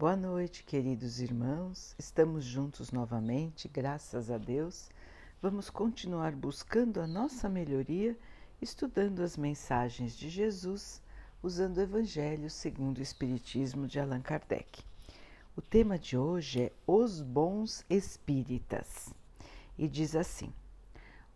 Boa noite, queridos irmãos. Estamos juntos novamente, graças a Deus. Vamos continuar buscando a nossa melhoria, estudando as mensagens de Jesus, usando o Evangelho segundo o Espiritismo de Allan Kardec. O tema de hoje é Os Bons Espíritas e diz assim: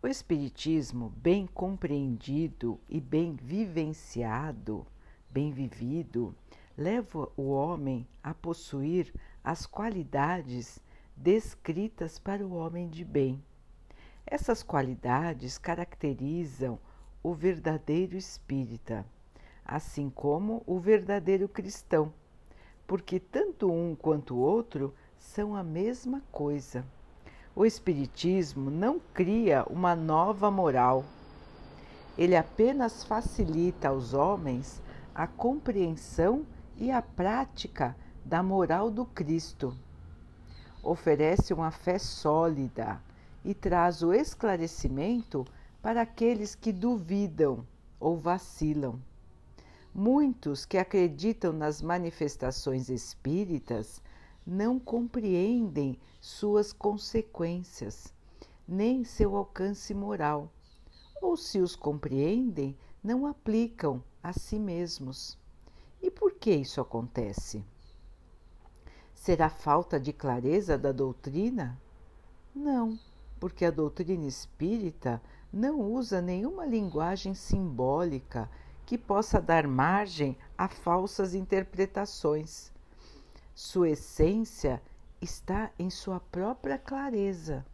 O Espiritismo, bem compreendido e bem vivenciado, bem vivido, leva o homem a possuir as qualidades descritas para o homem de bem. Essas qualidades caracterizam o verdadeiro espírita, assim como o verdadeiro cristão, porque tanto um quanto o outro são a mesma coisa. O Espiritismo não cria uma nova moral, ele apenas facilita aos homens a compreensão e a prática da moral do Cristo. Oferece uma fé sólida e traz o esclarecimento para aqueles que duvidam ou vacilam. Muitos que acreditam nas manifestações espíritas não compreendem suas consequências, nem seu alcance moral, ou se os compreendem, não aplicam a si mesmos. E por que isso acontece? Será falta de clareza da doutrina? Não, porque a doutrina espírita não usa nenhuma linguagem simbólica que possa dar margem a falsas interpretações. Sua essência está em sua própria clareza.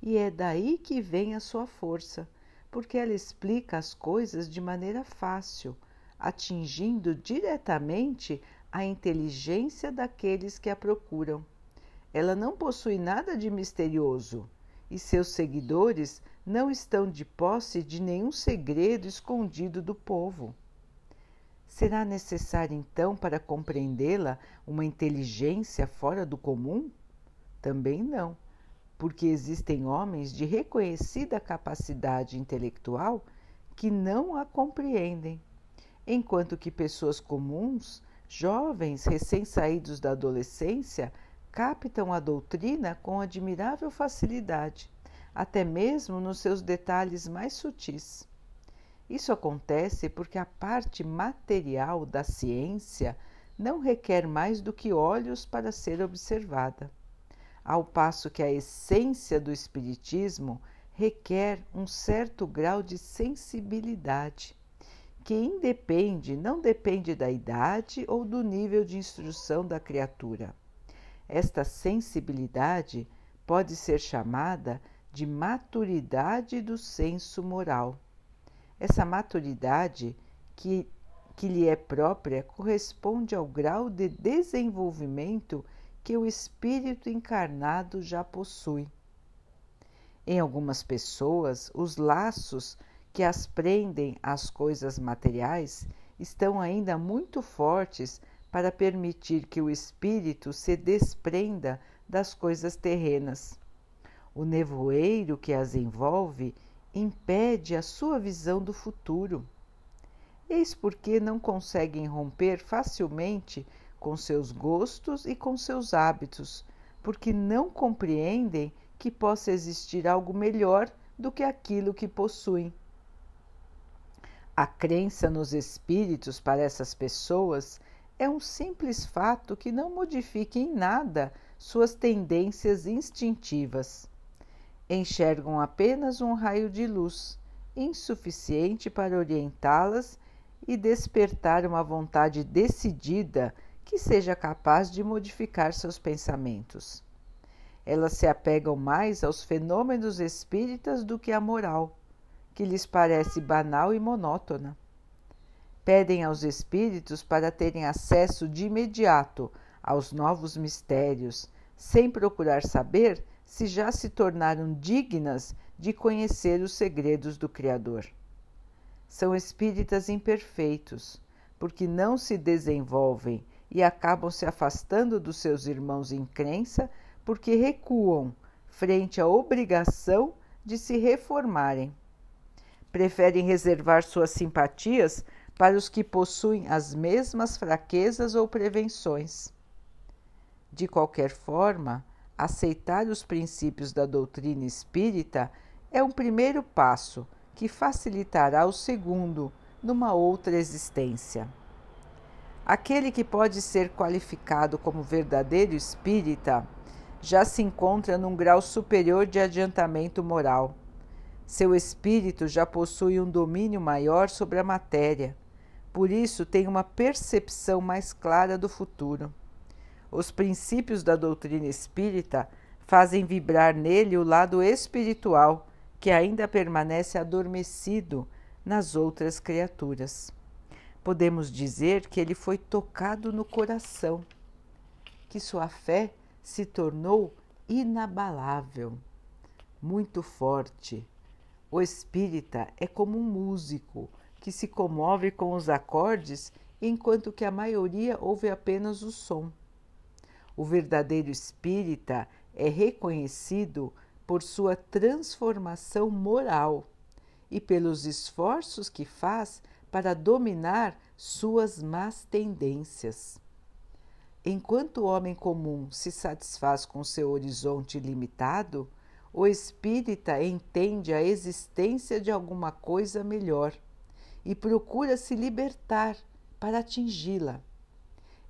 E é daí que vem a sua força, porque ela explica as coisas de maneira fácil, atingindo diretamente a inteligência daqueles que a procuram. Ela não possui nada de misterioso e seus seguidores não estão de posse de nenhum segredo escondido do povo. Será necessário então para compreendê-la uma inteligência fora do comum? Também não, porque existem homens de reconhecida capacidade intelectual que não a compreendem enquanto que pessoas comuns, jovens recém-saídos da adolescência, captam a doutrina com admirável facilidade, até mesmo nos seus detalhes mais sutis. Isso acontece porque a parte material da ciência não requer mais do que olhos para ser observada, ao passo que a essência do Espiritismo requer um certo grau de sensibilidade que independe, não depende da idade ou do nível de instrução da criatura. Esta sensibilidade pode ser chamada de maturidade do senso moral. Essa maturidade que, que lhe é própria corresponde ao grau de desenvolvimento que o espírito encarnado já possui. Em algumas pessoas, os laços que as prendem às coisas materiais estão ainda muito fortes para permitir que o espírito se desprenda das coisas terrenas. O nevoeiro que as envolve impede a sua visão do futuro. Eis porque não conseguem romper facilmente com seus gostos e com seus hábitos, porque não compreendem que possa existir algo melhor do que aquilo que possuem. A crença nos espíritos para essas pessoas é um simples fato que não modifica em nada suas tendências instintivas. Enxergam apenas um raio de luz, insuficiente para orientá-las e despertar uma vontade decidida que seja capaz de modificar seus pensamentos. Elas se apegam mais aos fenômenos espíritas do que à moral que lhes parece banal e monótona. Pedem aos espíritos para terem acesso de imediato aos novos mistérios, sem procurar saber se já se tornaram dignas de conhecer os segredos do Criador. São espíritas imperfeitos, porque não se desenvolvem e acabam se afastando dos seus irmãos em crença porque recuam frente à obrigação de se reformarem preferem reservar suas simpatias para os que possuem as mesmas fraquezas ou prevenções. De qualquer forma, aceitar os princípios da doutrina espírita é um primeiro passo que facilitará o segundo numa outra existência. Aquele que pode ser qualificado como verdadeiro espírita já se encontra num grau superior de adiantamento moral. Seu espírito já possui um domínio maior sobre a matéria, por isso tem uma percepção mais clara do futuro. Os princípios da doutrina espírita fazem vibrar nele o lado espiritual que ainda permanece adormecido nas outras criaturas. Podemos dizer que ele foi tocado no coração, que sua fé se tornou inabalável, muito forte. O espírita é como um músico que se comove com os acordes enquanto que a maioria ouve apenas o som. O verdadeiro espírita é reconhecido por sua transformação moral e pelos esforços que faz para dominar suas más tendências. Enquanto o homem comum se satisfaz com seu horizonte limitado, o espírita entende a existência de alguma coisa melhor e procura se libertar para atingi-la.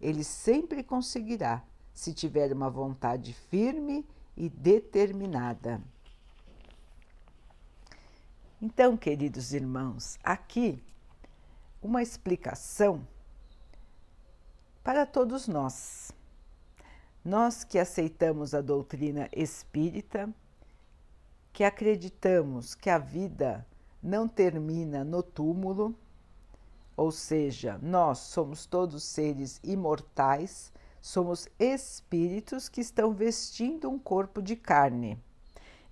Ele sempre conseguirá se tiver uma vontade firme e determinada. Então, queridos irmãos, aqui uma explicação para todos nós. Nós que aceitamos a doutrina espírita, que acreditamos que a vida não termina no túmulo, ou seja, nós somos todos seres imortais Somos espíritos que estão vestindo um corpo de carne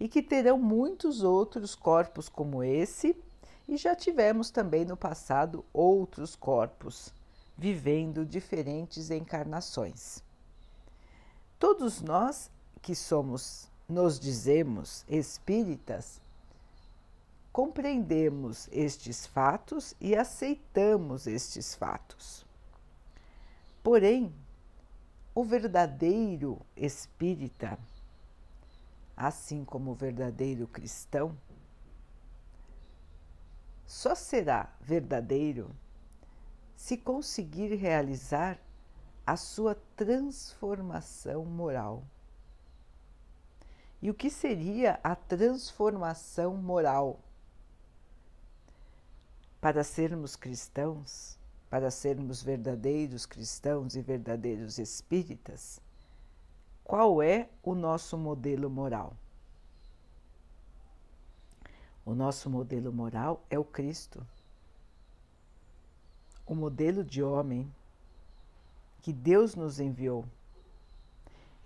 e que terão muitos outros corpos como esse, e já tivemos também no passado outros corpos, vivendo diferentes encarnações. Todos nós que somos, nos dizemos espíritas, compreendemos estes fatos e aceitamos estes fatos. Porém, o verdadeiro espírita, assim como o verdadeiro cristão, só será verdadeiro se conseguir realizar a sua transformação moral. E o que seria a transformação moral? Para sermos cristãos, para sermos verdadeiros cristãos e verdadeiros espíritas, qual é o nosso modelo moral? O nosso modelo moral é o Cristo, o modelo de homem que Deus nos enviou.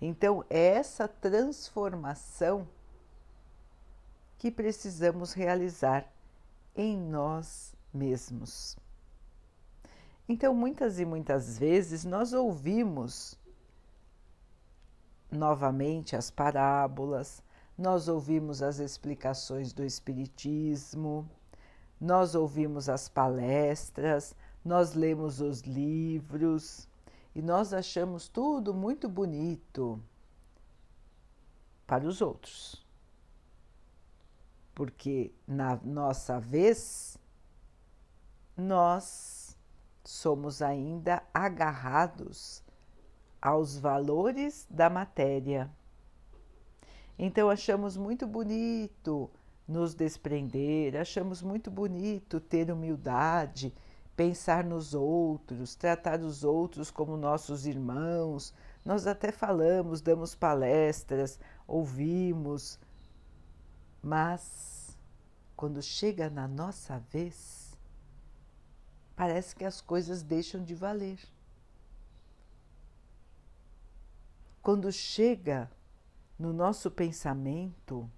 Então, é essa transformação que precisamos realizar em nós mesmos. Então, muitas e muitas vezes nós ouvimos novamente as parábolas, nós ouvimos as explicações do Espiritismo, nós ouvimos as palestras, nós lemos os livros e nós achamos tudo muito bonito para os outros. Porque na nossa vez, nós somos ainda agarrados aos valores da matéria. Então achamos muito bonito nos desprender, achamos muito bonito ter humildade, pensar nos outros, tratar os outros como nossos irmãos. Nós até falamos, damos palestras, ouvimos, mas quando chega na nossa vez, parece que as coisas deixam de valer. Quando chega no nosso pensamento,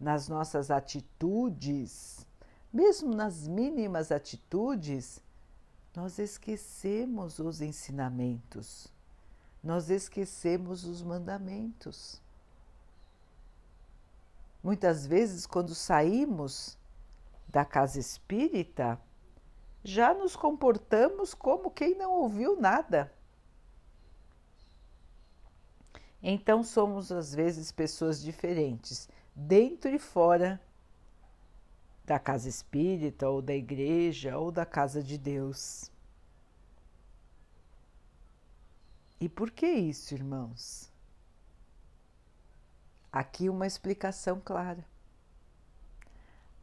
nas nossas atitudes, mesmo nas mínimas atitudes, nós esquecemos os ensinamentos, nós esquecemos os mandamentos. Muitas vezes, quando saímos da casa espírita, já nos comportamos como quem não ouviu nada. Então somos às vezes pessoas diferentes, dentro e fora da casa espírita, ou da igreja, ou da casa de Deus. E por que isso, irmãos? Aqui uma explicação clara.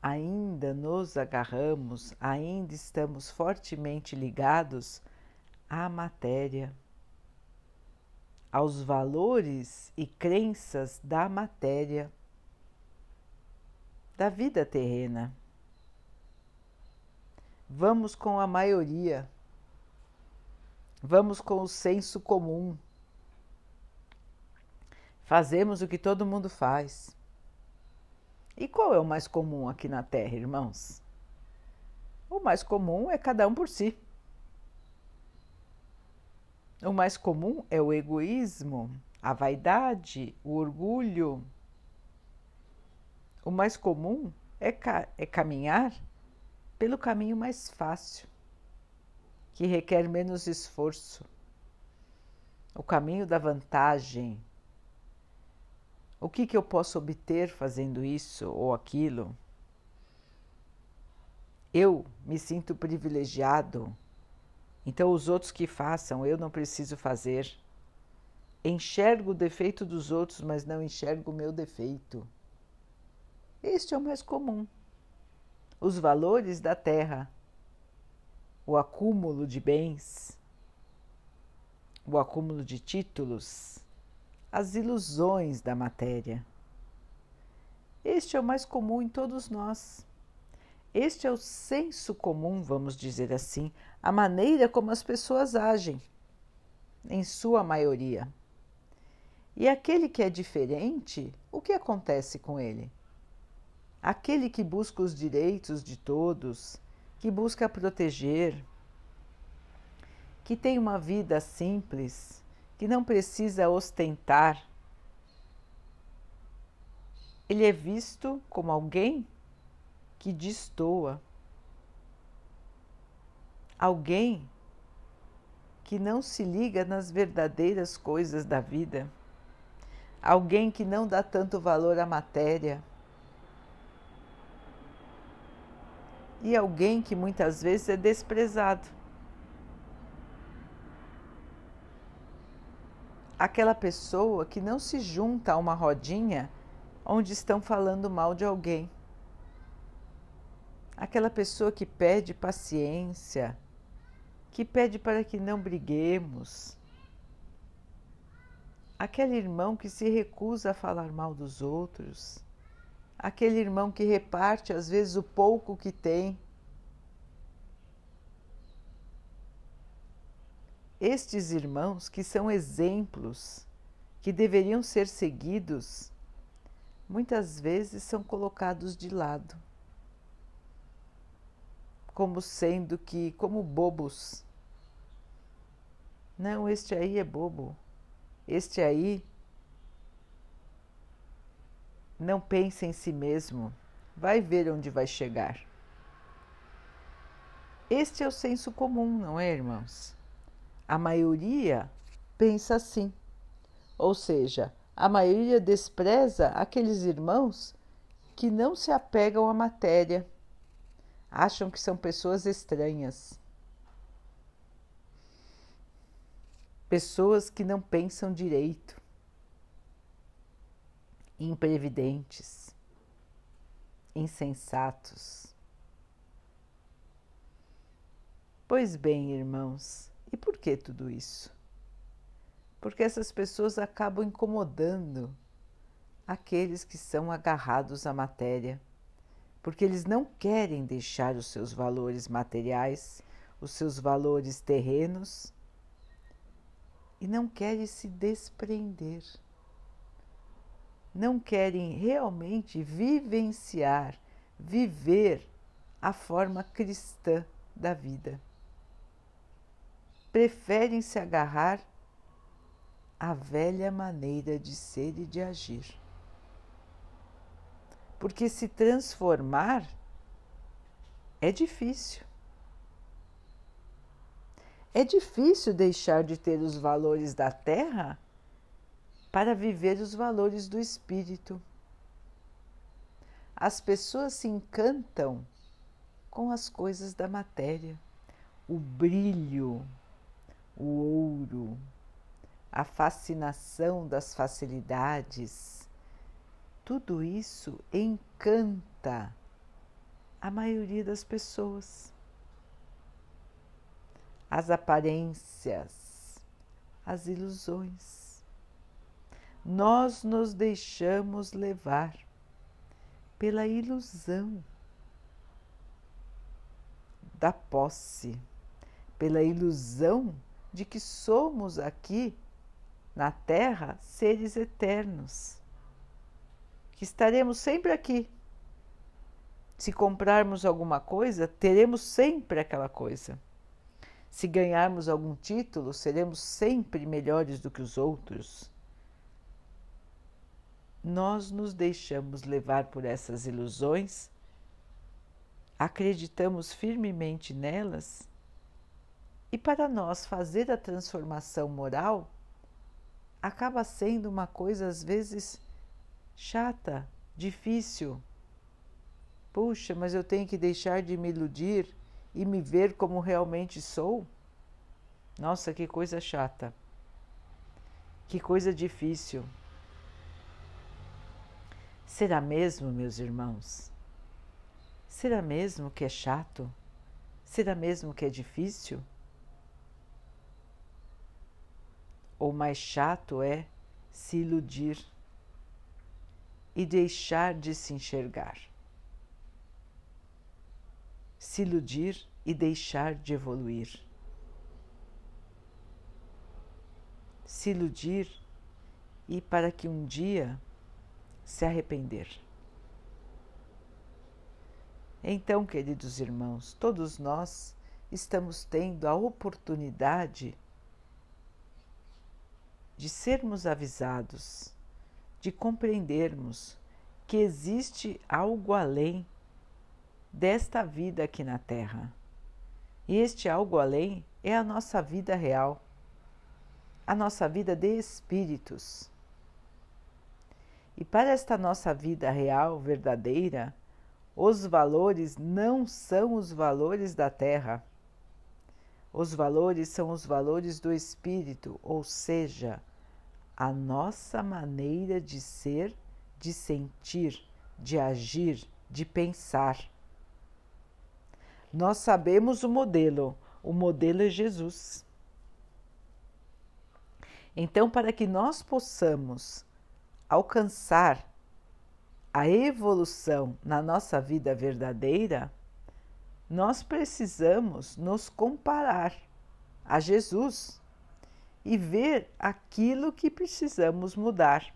Ainda nos agarramos, ainda estamos fortemente ligados à matéria, aos valores e crenças da matéria da vida terrena. Vamos com a maioria, vamos com o senso comum, fazemos o que todo mundo faz. E qual é o mais comum aqui na Terra, irmãos? O mais comum é cada um por si. O mais comum é o egoísmo, a vaidade, o orgulho, o mais comum é, ca é caminhar pelo caminho mais fácil, que requer menos esforço, o caminho da vantagem. O que, que eu posso obter fazendo isso ou aquilo? Eu me sinto privilegiado, então os outros que façam, eu não preciso fazer. Enxergo o defeito dos outros, mas não enxergo o meu defeito. Este é o mais comum. Os valores da terra, o acúmulo de bens, o acúmulo de títulos, as ilusões da matéria. Este é o mais comum em todos nós. Este é o senso comum, vamos dizer assim, a maneira como as pessoas agem, em sua maioria. E aquele que é diferente, o que acontece com ele? Aquele que busca os direitos de todos, que busca proteger, que tem uma vida simples, que não precisa ostentar. Ele é visto como alguém que destoa, alguém que não se liga nas verdadeiras coisas da vida, alguém que não dá tanto valor à matéria e alguém que muitas vezes é desprezado. Aquela pessoa que não se junta a uma rodinha onde estão falando mal de alguém. Aquela pessoa que pede paciência, que pede para que não briguemos. Aquele irmão que se recusa a falar mal dos outros aquele irmão que reparte às vezes o pouco que tem. Estes irmãos que são exemplos, que deveriam ser seguidos, muitas vezes são colocados de lado, como sendo que, como bobos. Não, este aí é bobo, este aí não pense em si mesmo, vai ver onde vai chegar. Este é o senso comum, não é, irmãos? A maioria pensa assim. Ou seja, a maioria despreza aqueles irmãos que não se apegam à matéria, acham que são pessoas estranhas. Pessoas que não pensam direito imprevidentes, insensatos. Pois bem, irmãos, e por que tudo isso? Porque essas pessoas acabam incomodando aqueles que são agarrados à matéria, porque eles não querem deixar os seus valores materiais, os seus valores terrenos e não querem se desprender não querem realmente vivenciar, viver a forma cristã da vida. Preferem se agarrar à velha maneira de ser e de agir. Porque se transformar é difícil. É difícil deixar de ter os valores da terra para viver os valores do espírito. As pessoas se encantam com as coisas da matéria, o brilho, o ouro, a fascinação das facilidades. Tudo isso encanta a maioria das pessoas. As aparências, as ilusões nós nos deixamos levar pela ilusão da posse, pela ilusão de que somos aqui na Terra seres eternos, que estaremos sempre aqui. Se comprarmos alguma coisa, teremos sempre aquela coisa. Se ganharmos algum título, seremos sempre melhores do que os outros nós nos deixamos levar por essas ilusões, acreditamos firmemente nelas, e para nós fazer a transformação moral acaba sendo uma coisa às vezes chata, difícil. Puxa, mas eu tenho que deixar de me iludir e me ver como realmente sou? Nossa, que coisa chata. Que coisa difícil. Será mesmo, meus irmãos? Será mesmo que é chato? Será mesmo que é difícil? Ou mais chato é se iludir e deixar de se enxergar? Se iludir e deixar de evoluir? Se iludir e para que um dia se arrepender. Então, queridos irmãos, todos nós estamos tendo a oportunidade de sermos avisados, de compreendermos que existe algo além desta vida aqui na Terra. E este algo além é a nossa vida real, a nossa vida de espíritos. E para esta nossa vida real, verdadeira, os valores não são os valores da terra. Os valores são os valores do espírito, ou seja, a nossa maneira de ser, de sentir, de agir, de pensar. Nós sabemos o modelo, o modelo é Jesus. Então, para que nós possamos alcançar a evolução na nossa vida verdadeira, nós precisamos nos comparar a Jesus e ver aquilo que precisamos mudar.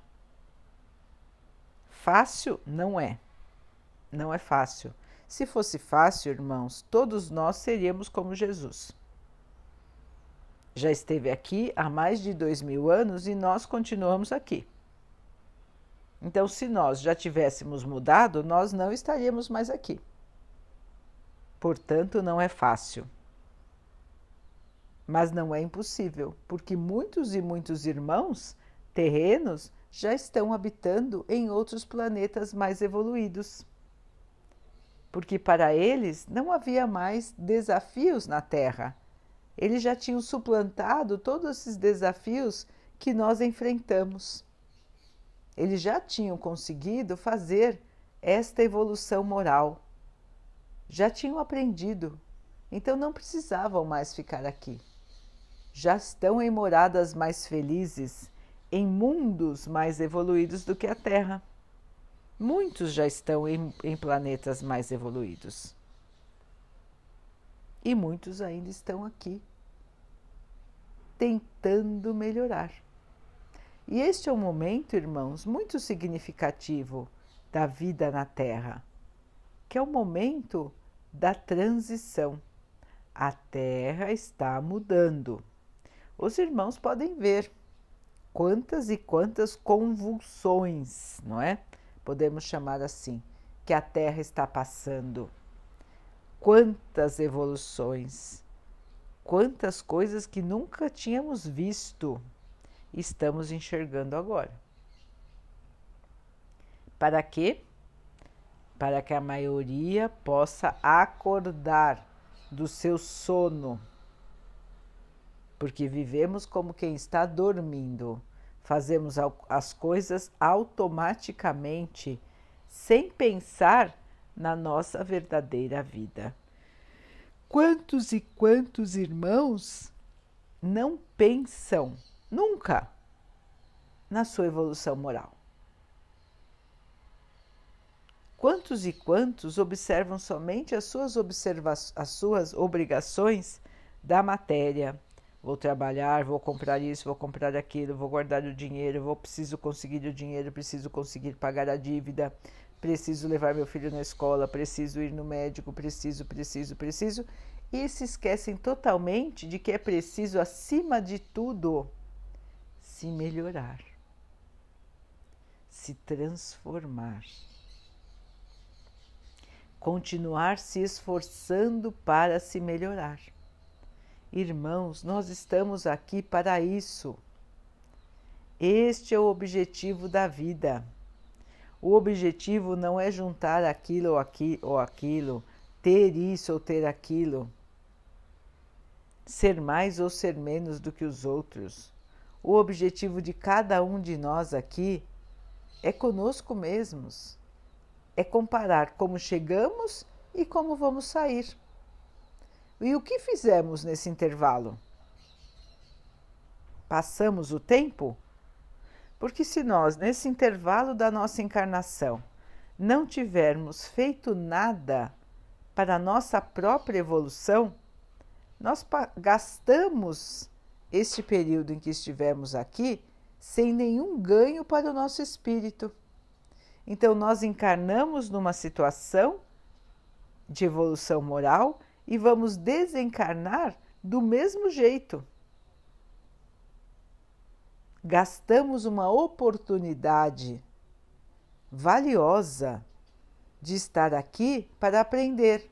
Fácil não é. Não é fácil. Se fosse fácil, irmãos, todos nós seríamos como Jesus. Já esteve aqui há mais de dois mil anos e nós continuamos aqui. Então, se nós já tivéssemos mudado, nós não estaríamos mais aqui. Portanto, não é fácil. Mas não é impossível, porque muitos e muitos irmãos terrenos já estão habitando em outros planetas mais evoluídos. Porque para eles não havia mais desafios na Terra. Eles já tinham suplantado todos esses desafios que nós enfrentamos. Eles já tinham conseguido fazer esta evolução moral. Já tinham aprendido, então não precisavam mais ficar aqui. Já estão em moradas mais felizes, em mundos mais evoluídos do que a Terra. Muitos já estão em, em planetas mais evoluídos. E muitos ainda estão aqui, tentando melhorar. E este é um momento, irmãos, muito significativo da vida na Terra, que é o momento da transição. A Terra está mudando. Os irmãos podem ver quantas e quantas convulsões, não é? Podemos chamar assim, que a Terra está passando. Quantas evoluções, quantas coisas que nunca tínhamos visto estamos enxergando agora. Para quê? Para que a maioria possa acordar do seu sono. Porque vivemos como quem está dormindo. Fazemos as coisas automaticamente, sem pensar na nossa verdadeira vida. Quantos e quantos irmãos não pensam nunca na sua evolução moral? Quantos e quantos observam somente as suas, as suas obrigações da matéria? Vou trabalhar, vou comprar isso, vou comprar aquilo, vou guardar o dinheiro, vou preciso conseguir o dinheiro, preciso conseguir pagar a dívida, preciso levar meu filho na escola, preciso ir no médico, preciso, preciso, preciso, e se esquecem totalmente de que é preciso, acima de tudo, se melhorar, se transformar, continuar se esforçando para se melhorar. Irmãos, nós estamos aqui para isso. Este é o objetivo da vida. O objetivo não é juntar aquilo ou, aqui, ou aquilo, ter isso ou ter aquilo, ser mais ou ser menos do que os outros. O objetivo de cada um de nós aqui é conosco mesmos, é comparar como chegamos e como vamos sair. E o que fizemos nesse intervalo? Passamos o tempo porque se nós, nesse intervalo da nossa encarnação, não tivermos feito nada para a nossa própria evolução, nós gastamos este período em que estivemos aqui sem nenhum ganho para o nosso espírito. Então, nós encarnamos numa situação de evolução moral e vamos desencarnar do mesmo jeito gastamos uma oportunidade valiosa de estar aqui para aprender.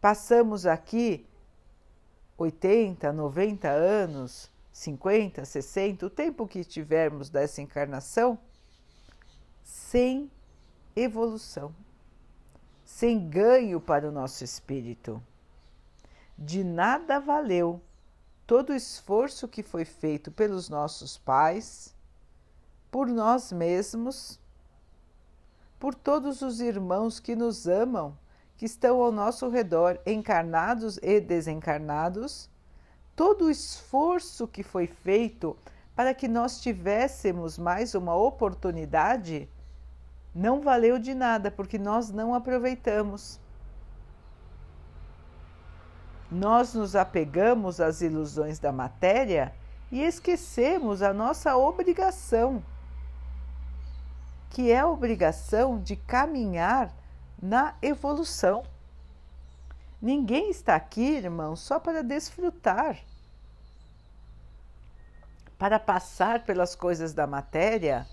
Passamos aqui 80, 90 anos, 50, 60, o tempo que tivermos dessa encarnação, sem evolução, sem ganho para o nosso espírito. De nada valeu todo o esforço que foi feito pelos nossos pais, por nós mesmos, por todos os irmãos que nos amam, que estão ao nosso redor, encarnados e desencarnados, todo o esforço que foi feito para que nós tivéssemos mais uma oportunidade não valeu de nada, porque nós não aproveitamos. Nós nos apegamos às ilusões da matéria e esquecemos a nossa obrigação, que é a obrigação de caminhar na evolução. Ninguém está aqui, irmão, só para desfrutar, para passar pelas coisas da matéria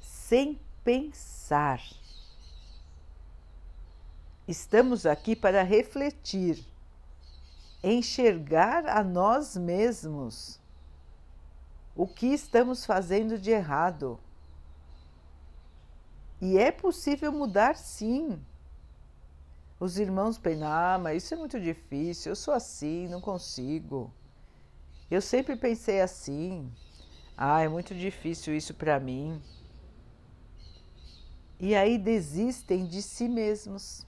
sem pensar. Estamos aqui para refletir enxergar a nós mesmos o que estamos fazendo de errado. E é possível mudar sim. Os irmãos pensam, ah, mas isso é muito difícil, eu sou assim, não consigo. Eu sempre pensei assim. Ah, é muito difícil isso para mim. E aí desistem de si mesmos.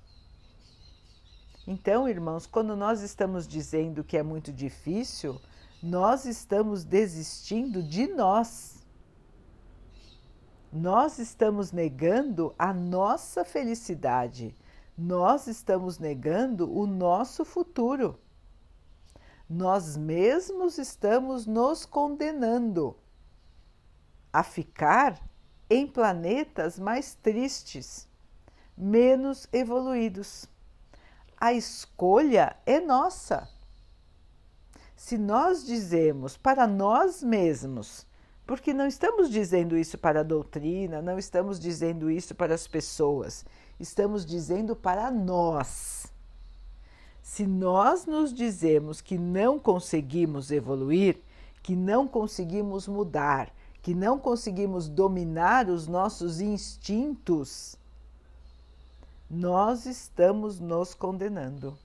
Então, irmãos, quando nós estamos dizendo que é muito difícil, nós estamos desistindo de nós. Nós estamos negando a nossa felicidade, nós estamos negando o nosso futuro. Nós mesmos estamos nos condenando a ficar em planetas mais tristes, menos evoluídos a escolha é nossa. Se nós dizemos para nós mesmos, porque não estamos dizendo isso para a doutrina, não estamos dizendo isso para as pessoas, estamos dizendo para nós. Se nós nos dizemos que não conseguimos evoluir, que não conseguimos mudar, que não conseguimos dominar os nossos instintos, nós estamos nos condenando.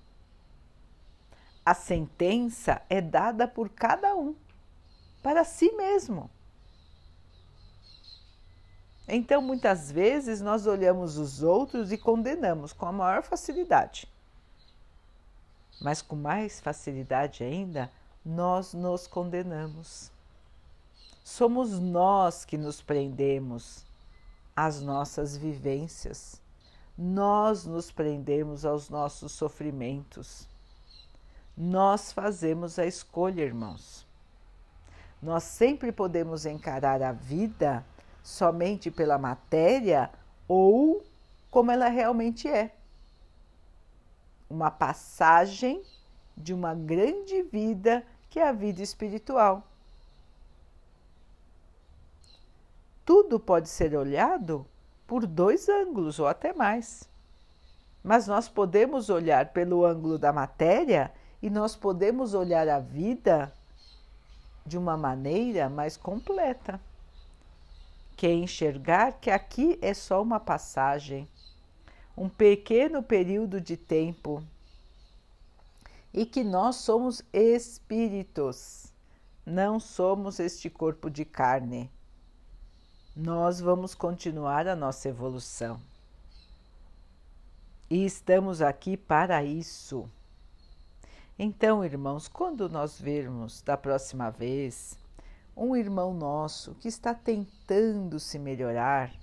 A sentença é dada por cada um, para si mesmo. Então, muitas vezes, nós olhamos os outros e condenamos com a maior facilidade. Mas com mais facilidade ainda, nós nos condenamos. Somos nós que nos prendemos às nossas vivências, nós nos prendemos aos nossos sofrimentos. Nós fazemos a escolha, irmãos. Nós sempre podemos encarar a vida somente pela matéria ou como ela realmente é. Uma passagem de uma grande vida que é a vida espiritual. Tudo pode ser olhado por dois ângulos ou até mais. Mas nós podemos olhar pelo ângulo da matéria e nós podemos olhar a vida de uma maneira mais completa que é enxergar que aqui é só uma passagem, um pequeno período de tempo e que nós somos espíritos, não somos este corpo de carne. Nós vamos continuar a nossa evolução. E estamos aqui para isso. Então, irmãos, quando nós vermos da próxima vez um irmão nosso que está tentando se melhorar,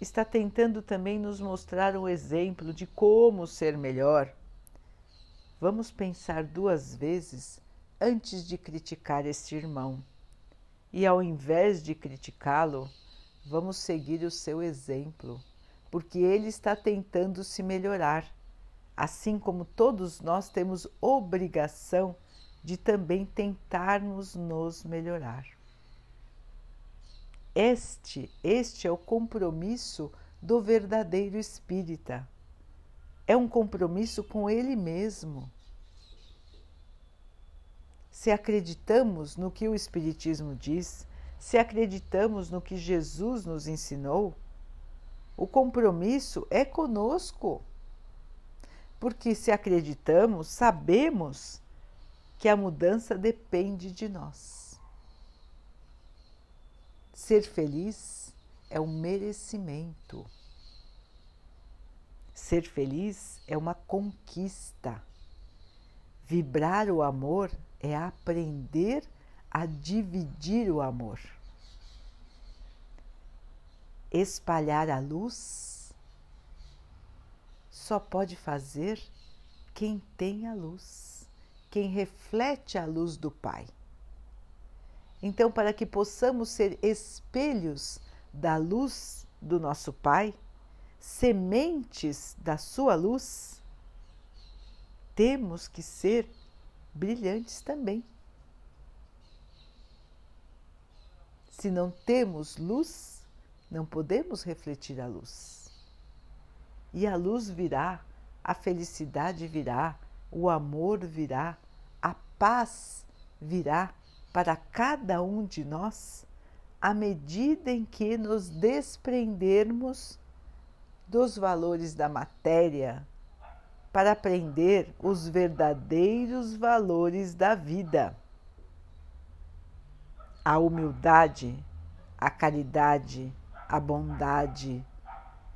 está tentando também nos mostrar um exemplo de como ser melhor. Vamos pensar duas vezes antes de criticar este irmão. E ao invés de criticá-lo, vamos seguir o seu exemplo, porque ele está tentando se melhorar, assim como todos nós temos obrigação de também tentarmos nos melhorar. Este, este é o compromisso do verdadeiro espírita. É um compromisso com ele mesmo. Se acreditamos no que o Espiritismo diz, se acreditamos no que Jesus nos ensinou, o compromisso é conosco. Porque se acreditamos, sabemos que a mudança depende de nós. Ser feliz é um merecimento. Ser feliz é uma conquista. Vibrar o amor é aprender a dividir o amor. Espalhar a luz só pode fazer quem tem a luz quem reflete a luz do Pai. Então, para que possamos ser espelhos da luz do nosso Pai, sementes da sua luz, temos que ser brilhantes também. Se não temos luz, não podemos refletir a luz. E a luz virá, a felicidade virá, o amor virá, a paz virá para cada um de nós à medida em que nos desprendermos dos valores da matéria para aprender os verdadeiros valores da vida. A humildade, a caridade, a bondade,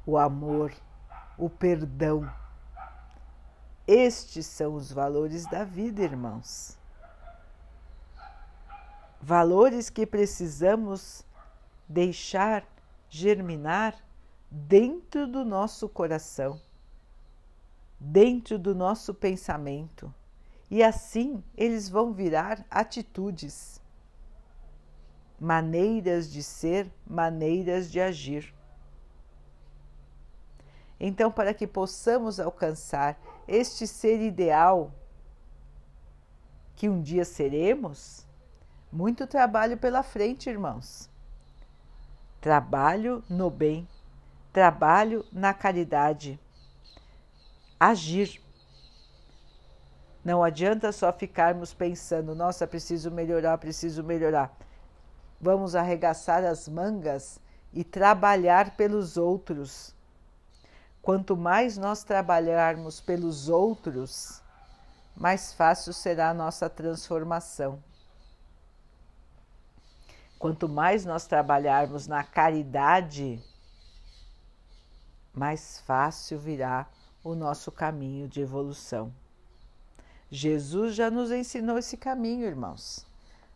o amor, o perdão estes são os valores da vida, irmãos. Valores que precisamos deixar germinar dentro do nosso coração, dentro do nosso pensamento, e assim eles vão virar atitudes, maneiras de ser, maneiras de agir. Então, para que possamos alcançar este ser ideal que um dia seremos, muito trabalho pela frente, irmãos. Trabalho no bem, trabalho na caridade, agir. Não adianta só ficarmos pensando, nossa, preciso melhorar, preciso melhorar. Vamos arregaçar as mangas e trabalhar pelos outros. Quanto mais nós trabalharmos pelos outros, mais fácil será a nossa transformação. Quanto mais nós trabalharmos na caridade, mais fácil virá o nosso caminho de evolução. Jesus já nos ensinou esse caminho, irmãos.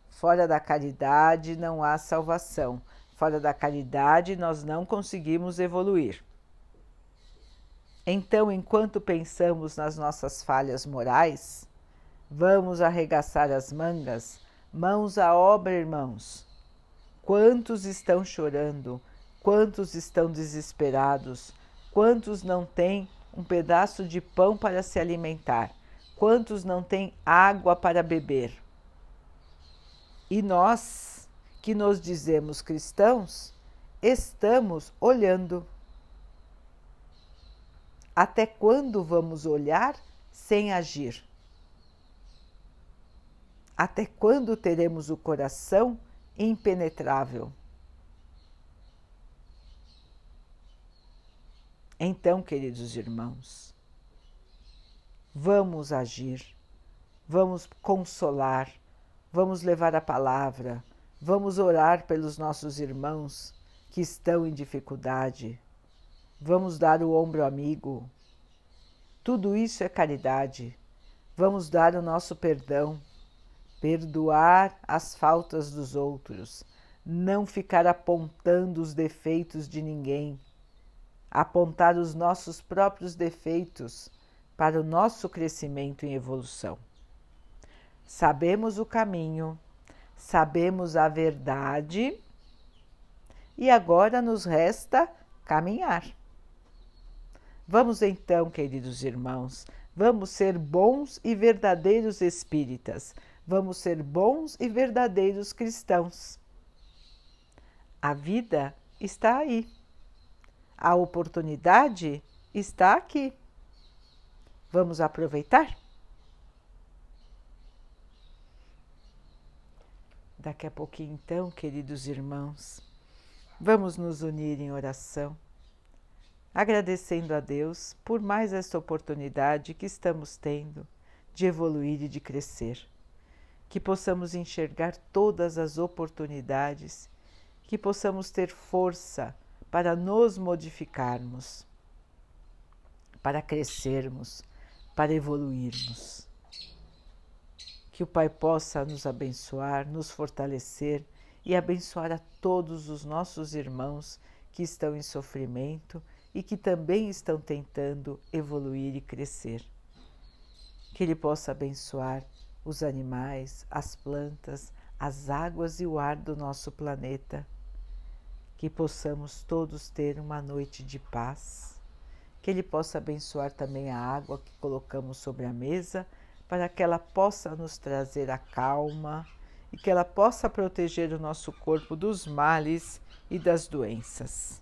Fora da caridade não há salvação. Fora da caridade nós não conseguimos evoluir. Então, enquanto pensamos nas nossas falhas morais, vamos arregaçar as mangas, mãos à obra, irmãos. Quantos estão chorando? Quantos estão desesperados? Quantos não têm um pedaço de pão para se alimentar? Quantos não têm água para beber? E nós, que nos dizemos cristãos, estamos olhando. Até quando vamos olhar sem agir? Até quando teremos o coração impenetrável? Então, queridos irmãos, Vamos agir, vamos consolar, vamos levar a palavra, vamos orar pelos nossos irmãos que estão em dificuldade, vamos dar o ombro amigo. Tudo isso é caridade. Vamos dar o nosso perdão, perdoar as faltas dos outros, não ficar apontando os defeitos de ninguém, apontar os nossos próprios defeitos para o nosso crescimento e evolução. Sabemos o caminho, sabemos a verdade e agora nos resta caminhar. Vamos então, queridos irmãos, vamos ser bons e verdadeiros espíritas, vamos ser bons e verdadeiros cristãos. A vida está aí, a oportunidade está aqui. Vamos aproveitar? Daqui a pouquinho, então, queridos irmãos, vamos nos unir em oração, agradecendo a Deus por mais esta oportunidade que estamos tendo de evoluir e de crescer. Que possamos enxergar todas as oportunidades, que possamos ter força para nos modificarmos, para crescermos, para evoluirmos. Que o Pai possa nos abençoar, nos fortalecer e abençoar a todos os nossos irmãos que estão em sofrimento e que também estão tentando evoluir e crescer. Que Ele possa abençoar os animais, as plantas, as águas e o ar do nosso planeta. Que possamos todos ter uma noite de paz que Ele possa abençoar também a água que colocamos sobre a mesa, para que ela possa nos trazer a calma e que ela possa proteger o nosso corpo dos males e das doenças.